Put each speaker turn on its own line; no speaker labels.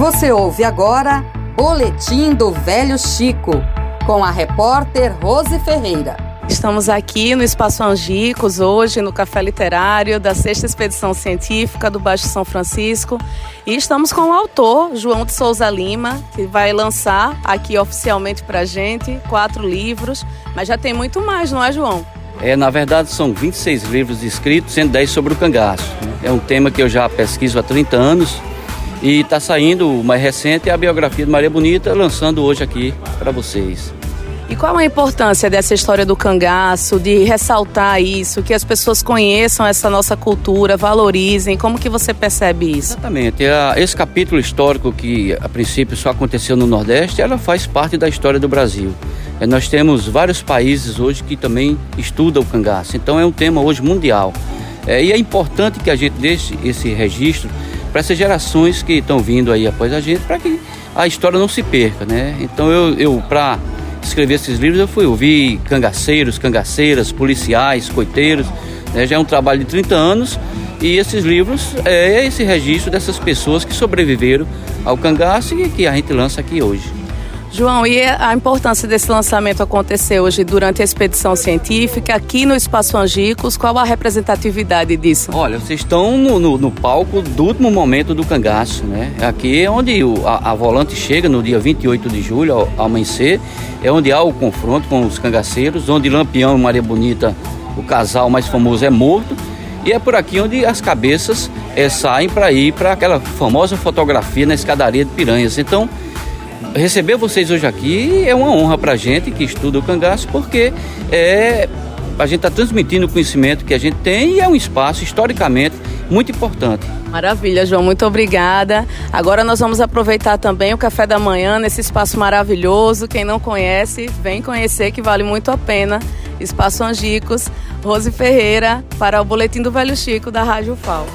Você ouve agora Boletim do Velho Chico, com a repórter Rose Ferreira.
Estamos aqui no Espaço Angicos, hoje no Café Literário da Sexta Expedição Científica do Baixo São Francisco. E estamos com o autor, João de Souza Lima, que vai lançar aqui oficialmente para gente quatro livros. Mas já tem muito mais, não é, João?
É, na verdade, são 26 livros escritos, sendo 10 sobre o cangaço. É um tema que eu já pesquiso há 30 anos e está saindo o mais recente é a biografia de Maria Bonita, lançando hoje aqui para vocês.
E qual a importância dessa história do cangaço, de ressaltar isso, que as pessoas conheçam essa nossa cultura, valorizem? Como que você percebe isso?
Exatamente. Esse capítulo histórico que a princípio só aconteceu no Nordeste, ela faz parte da história do Brasil. É, nós temos vários países hoje que também estudam o cangaço, então é um tema hoje mundial. É, e é importante que a gente deixe esse registro para essas gerações que estão vindo aí após a gente, para que a história não se perca, né? Então eu, eu para escrever esses livros, eu fui ouvir cangaceiros, cangaceiras, policiais, coiteiros, né? já é um trabalho de 30 anos e esses livros é esse registro dessas pessoas que sobreviveram ao cangaço e que a gente lança aqui hoje.
João, e a importância desse lançamento acontecer hoje durante a expedição científica aqui no Espaço Angicos? Qual a representatividade disso?
Olha, vocês estão no, no, no palco do último momento do cangaço, né? Aqui é onde o, a, a, volante chega no dia 28 de julho, ao, ao amanhecer, é onde há o confronto com os cangaceiros, onde Lampião e Maria Bonita, o casal mais famoso, é morto. E é por aqui onde as cabeças é, saem para ir para aquela famosa fotografia na escadaria de Piranhas. Então, receber vocês hoje aqui é uma honra para a gente que estuda o cangaço, porque é, a gente está transmitindo o conhecimento que a gente tem e é um espaço historicamente muito importante.
Maravilha, João, muito obrigada. Agora nós vamos aproveitar também o café da manhã nesse espaço maravilhoso. Quem não conhece, vem conhecer que vale muito a pena. Espaço Angicos, Rose Ferreira, para o Boletim do Velho Chico da Rádio FAO.